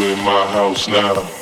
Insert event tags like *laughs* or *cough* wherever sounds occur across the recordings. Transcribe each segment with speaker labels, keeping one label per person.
Speaker 1: in my
Speaker 2: house now.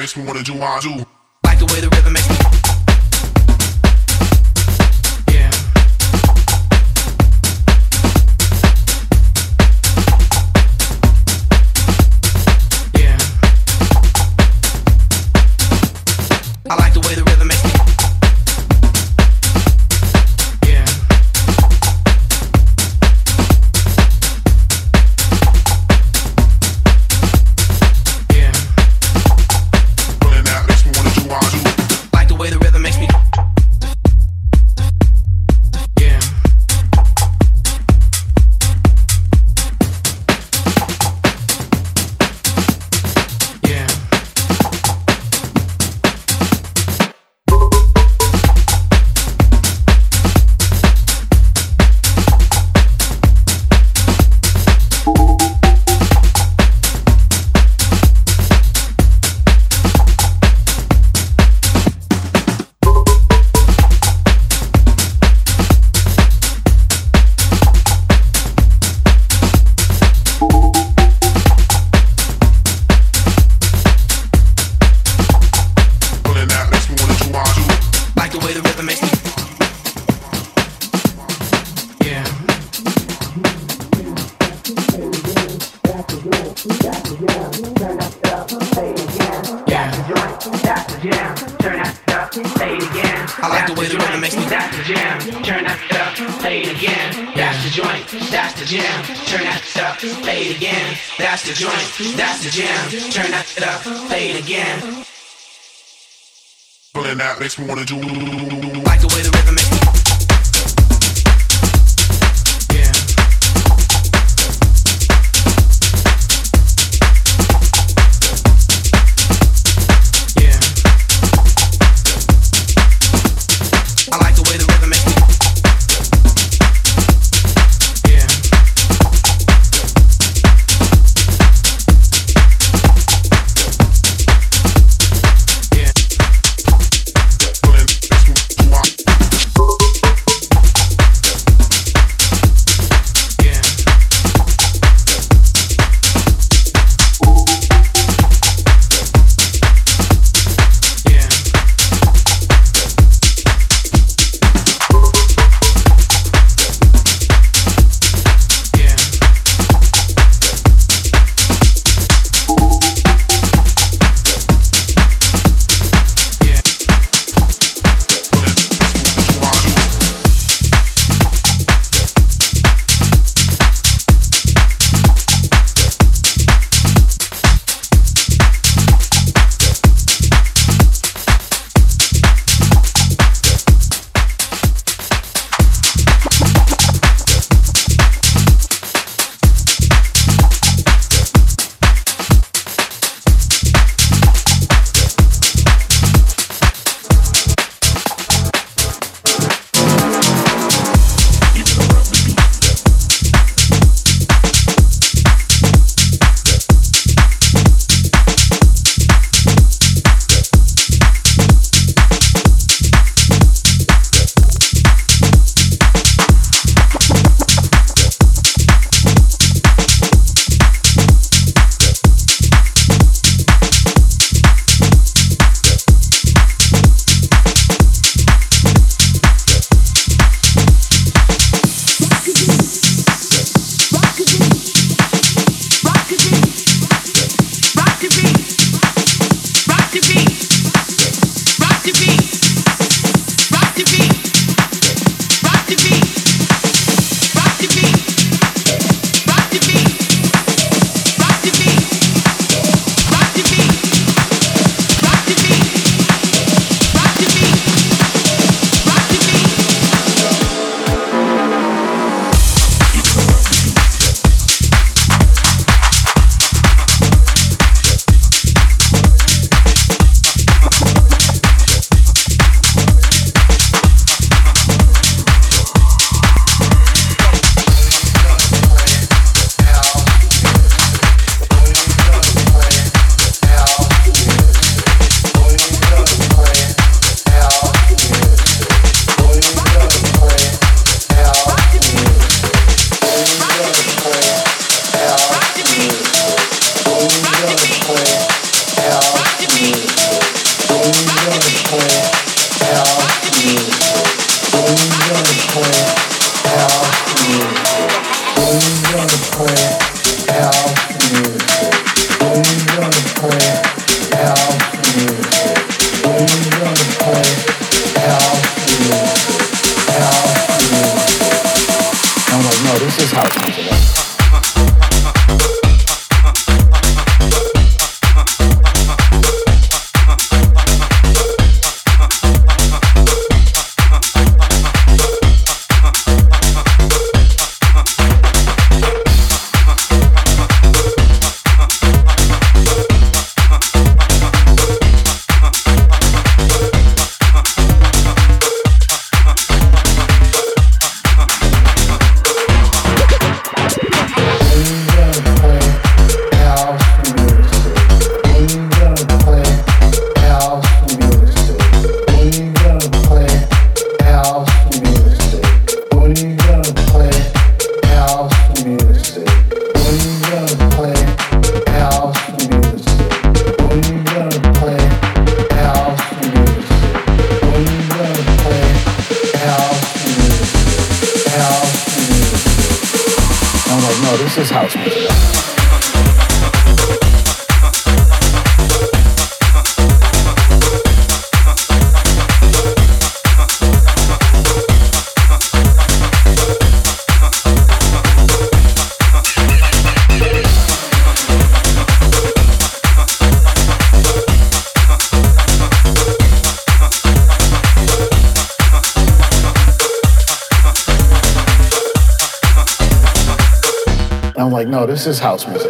Speaker 2: makes me wanna do what I do.
Speaker 1: makes me
Speaker 2: wanna do.
Speaker 3: you. This is house music,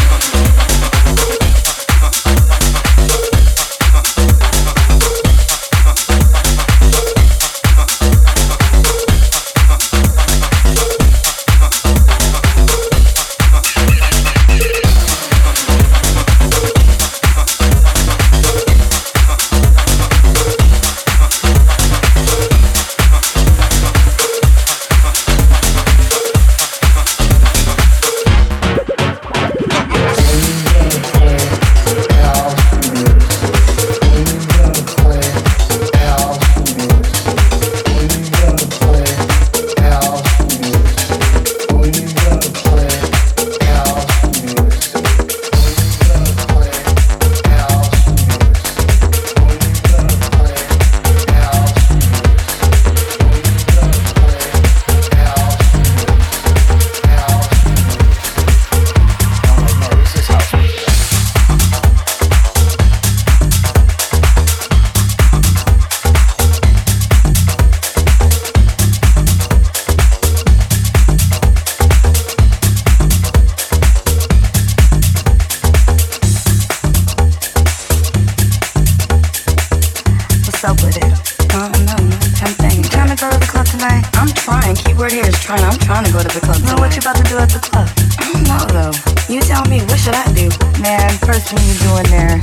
Speaker 3: man, first thing you do in there,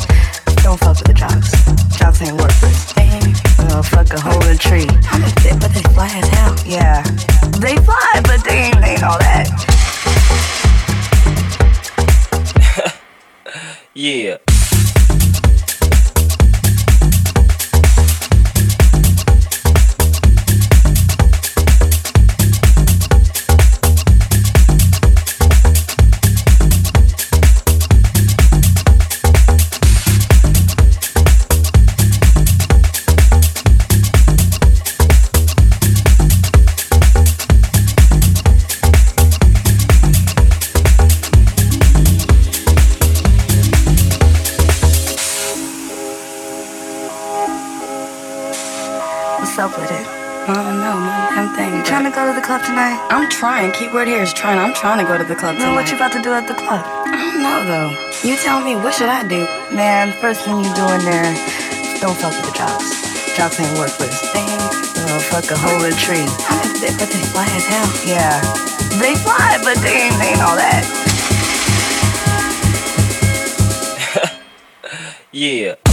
Speaker 3: don't fuck with the jobs. Jobs ain't work first. They ain't. Well, fuck a hole in a tree. I'm a They, but they fly as hell. Yeah. They fly, but they ain't, they ain't all that. *laughs* yeah.
Speaker 4: Word here is trying. I'm trying to go to the club tonight.
Speaker 5: No, what you about to do at the club?
Speaker 4: I don't know though. You tell me. What should I do?
Speaker 5: Man, first thing you do in there, don't fuck with the jocks. Jocks ain't worthless.
Speaker 4: They ain't.
Speaker 5: Oh, fuck a hole in a tree.
Speaker 4: But they fly as hell.
Speaker 5: Yeah, they fly, but they ain't, they ain't all that. *laughs*
Speaker 6: yeah.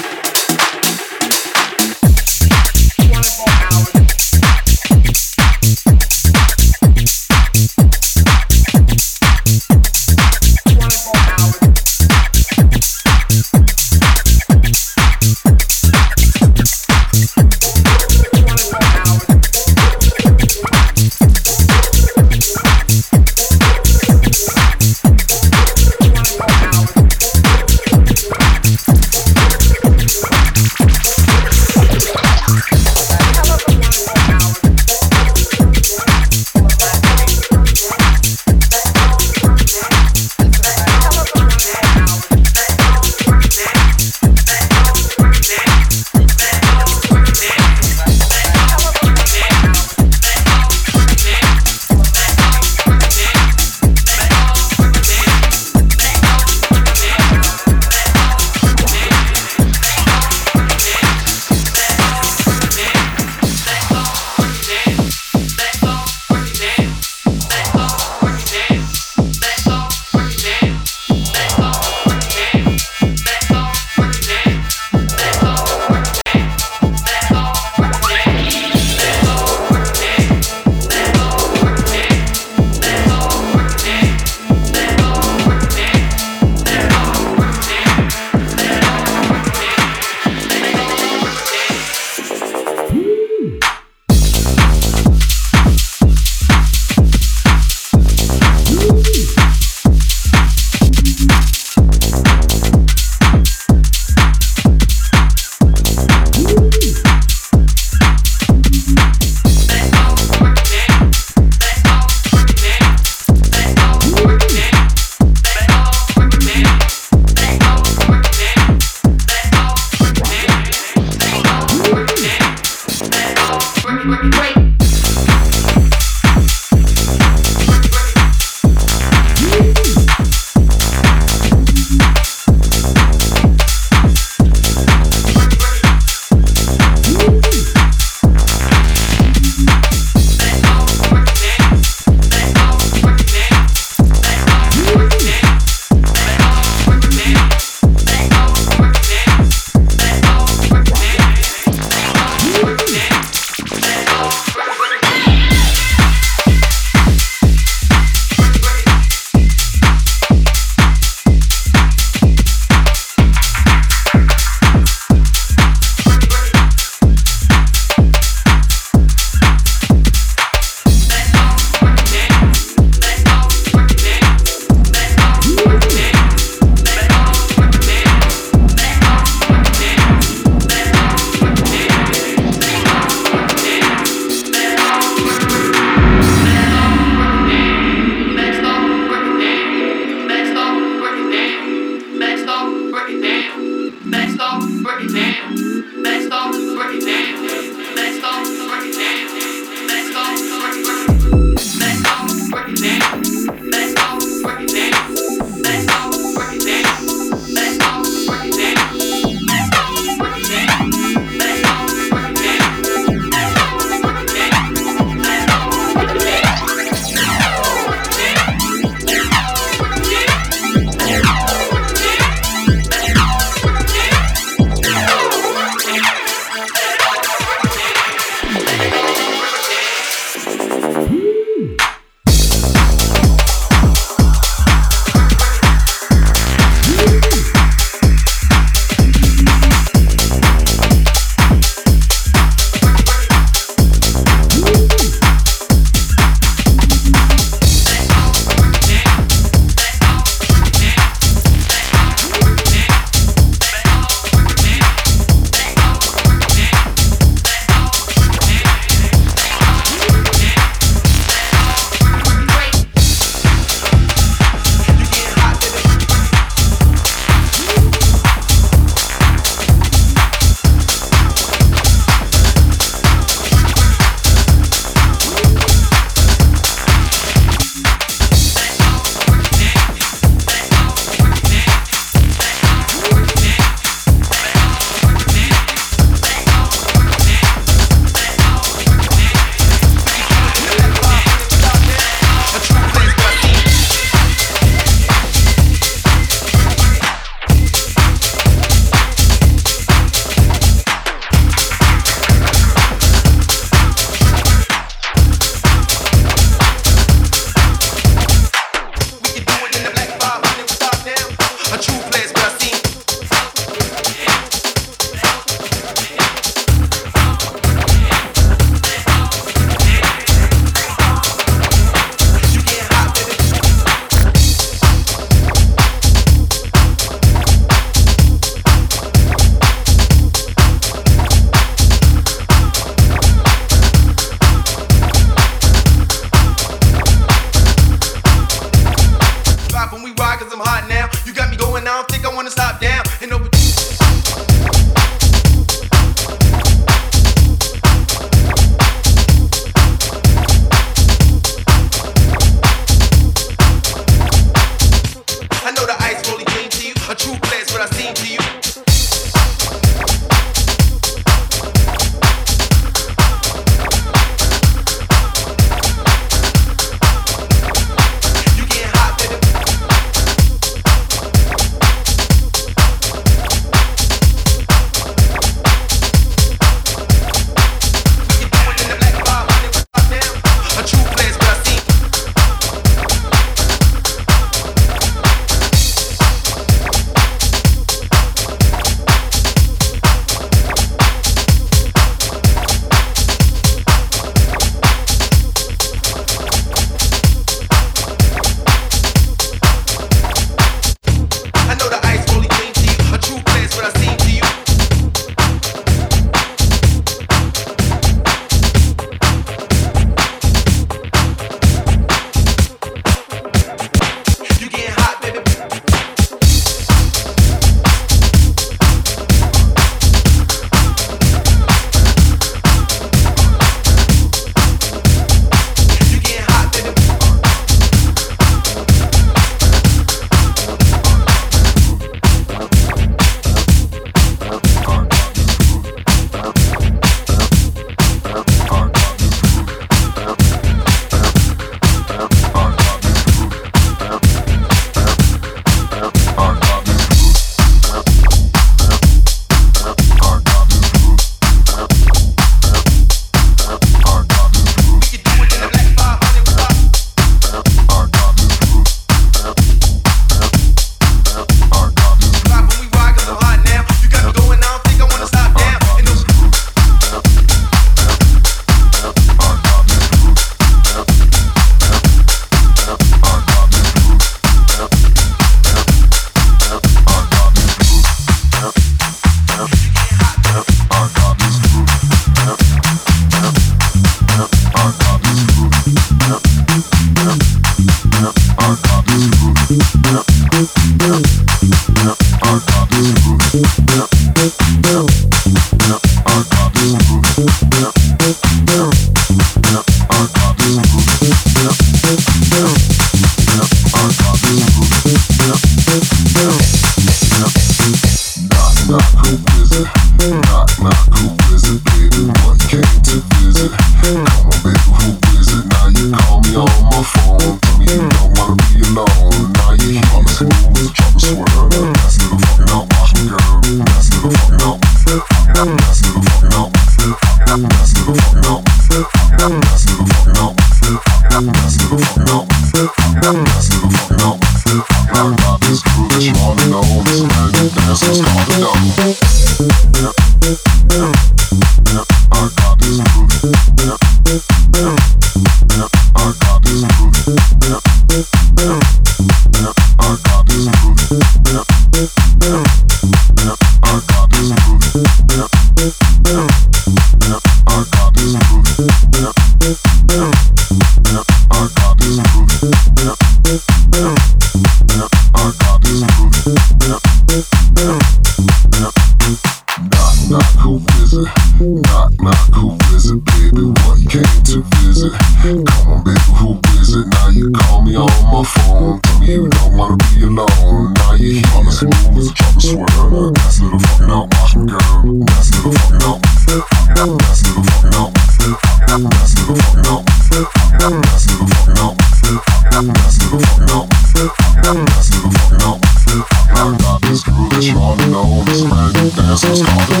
Speaker 7: Yeah.